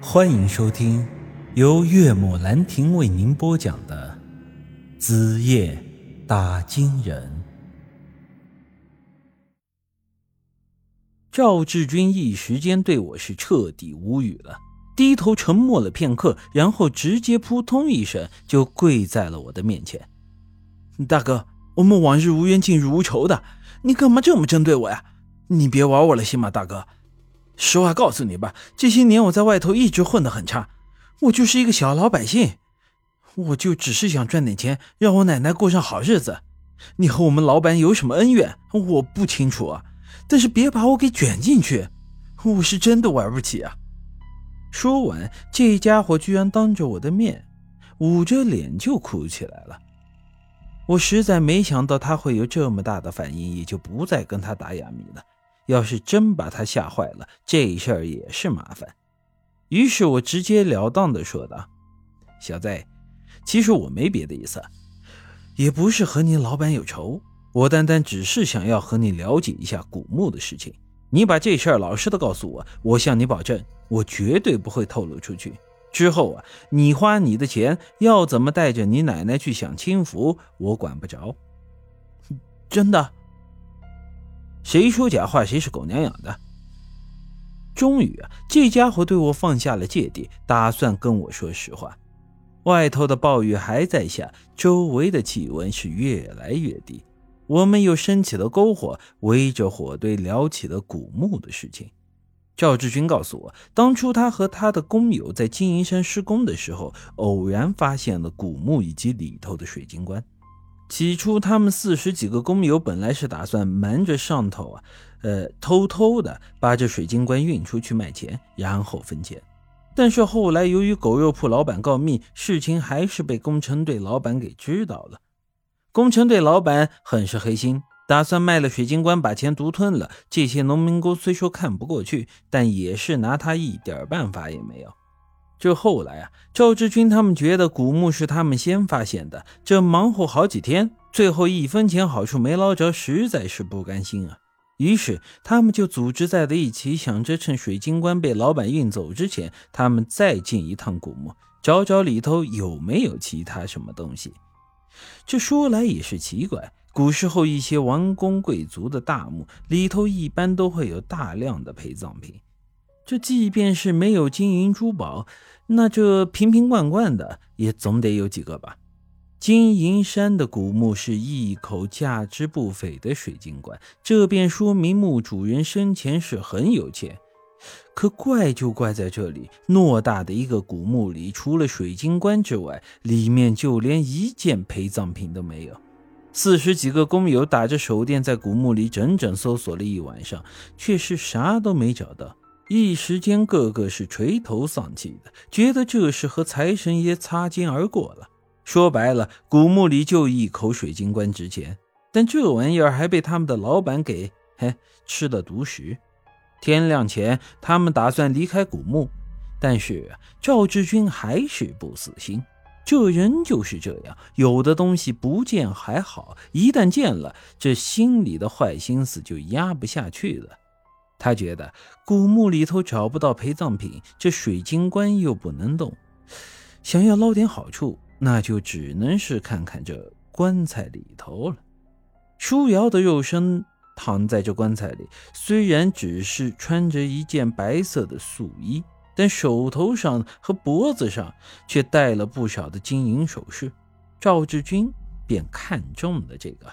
欢迎收听由岳母兰亭为您播讲的《子夜打金人》。赵志军一时间对我是彻底无语了，低头沉默了片刻，然后直接扑通一声就跪在了我的面前。大哥，我们往日无冤，近日无仇的，你干嘛这么针对我呀？你别玩我了，行吗，大哥？实话告诉你吧，这些年我在外头一直混得很差，我就是一个小老百姓，我就只是想赚点钱，让我奶奶过上好日子。你和我们老板有什么恩怨？我不清楚啊，但是别把我给卷进去，我是真的玩不起啊！说完，这家伙居然当着我的面，捂着脸就哭起来了。我实在没想到他会有这么大的反应，也就不再跟他打哑谜了。要是真把他吓坏了，这事儿也是麻烦。于是我直截了当的说道：“小子，其实我没别的意思，也不是和你老板有仇，我单单只是想要和你了解一下古墓的事情。你把这事儿老实的告诉我，我向你保证，我绝对不会透露出去。之后啊，你花你的钱，要怎么带着你奶奶去享清福，我管不着。真的。”谁说假话，谁是狗娘养的。终于啊，这家伙对我放下了芥蒂，打算跟我说实话。外头的暴雨还在下，周围的气温是越来越低。我们又升起了篝火，围着火堆聊起了古墓的事情。赵志军告诉我，当初他和他的工友在金银山施工的时候，偶然发现了古墓以及里头的水晶棺。起初，他们四十几个工友本来是打算瞒着上头啊，呃，偷偷的把这水晶棺运出去卖钱，然后分钱。但是后来，由于狗肉铺老板告密，事情还是被工程队老板给知道了。工程队老板很是黑心，打算卖了水晶棺把钱独吞了。这些农民工虽说看不过去，但也是拿他一点办法也没有。这后来啊，赵志军他们觉得古墓是他们先发现的，这忙活好几天，最后一分钱好处没捞着，实在是不甘心啊。于是他们就组织在了一起，想着趁水晶棺被老板运走之前，他们再进一趟古墓，找找里头有没有其他什么东西。这说来也是奇怪，古时候一些王公贵族的大墓里头一般都会有大量的陪葬品。这即便是没有金银珠宝，那这瓶瓶罐罐的也总得有几个吧？金银山的古墓是一口价值不菲的水晶棺，这便说明墓主人生前是很有钱。可怪就怪在这里，偌大的一个古墓里，除了水晶棺之外，里面就连一件陪葬品都没有。四十几个工友打着手电在古墓里整整搜索了一晚上，却是啥都没找到。一时间，个个是垂头丧气的，觉得这是和财神爷擦肩而过了。说白了，古墓里就一口水晶棺值钱，但这玩意儿还被他们的老板给嘿吃了独食。天亮前，他们打算离开古墓，但是赵志军还是不死心。这人就是这样，有的东西不见还好，一旦见了，这心里的坏心思就压不下去了。他觉得古墓里头找不到陪葬品，这水晶棺又不能动，想要捞点好处，那就只能是看看这棺材里头了。舒瑶的肉身躺在这棺材里，虽然只是穿着一件白色的素衣，但手头上和脖子上却戴了不少的金银首饰。赵志军便看中了这个。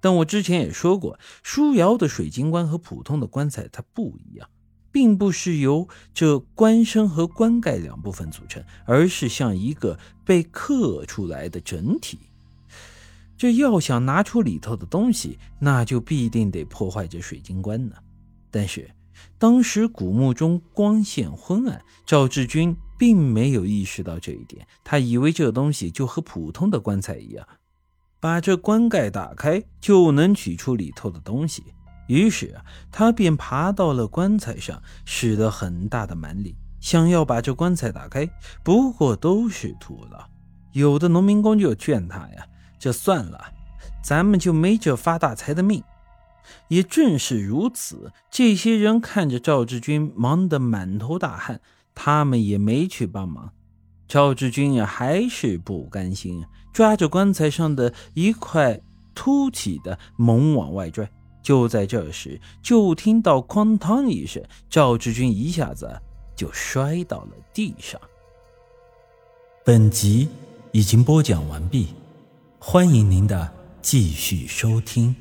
但我之前也说过，舒瑶的水晶棺和普通的棺材它不一样，并不是由这棺身和棺盖两部分组成，而是像一个被刻出来的整体。这要想拿出里头的东西，那就必定得破坏这水晶棺呢。但是当时古墓中光线昏暗，赵志军并没有意识到这一点，他以为这东西就和普通的棺材一样。把这棺盖打开，就能取出里头的东西。于是啊，他便爬到了棺材上，使了很大的蛮力，想要把这棺材打开。不过都是徒劳。有的农民工就劝他呀：“这算了，咱们就没这发大财的命。”也正是如此，这些人看着赵志军忙得满头大汗，他们也没去帮忙。赵志军呀，还是不甘心，抓着棺材上的一块凸起的，猛往外拽。就在这时，就听到“哐当”一声，赵志军一下子就摔到了地上。本集已经播讲完毕，欢迎您的继续收听。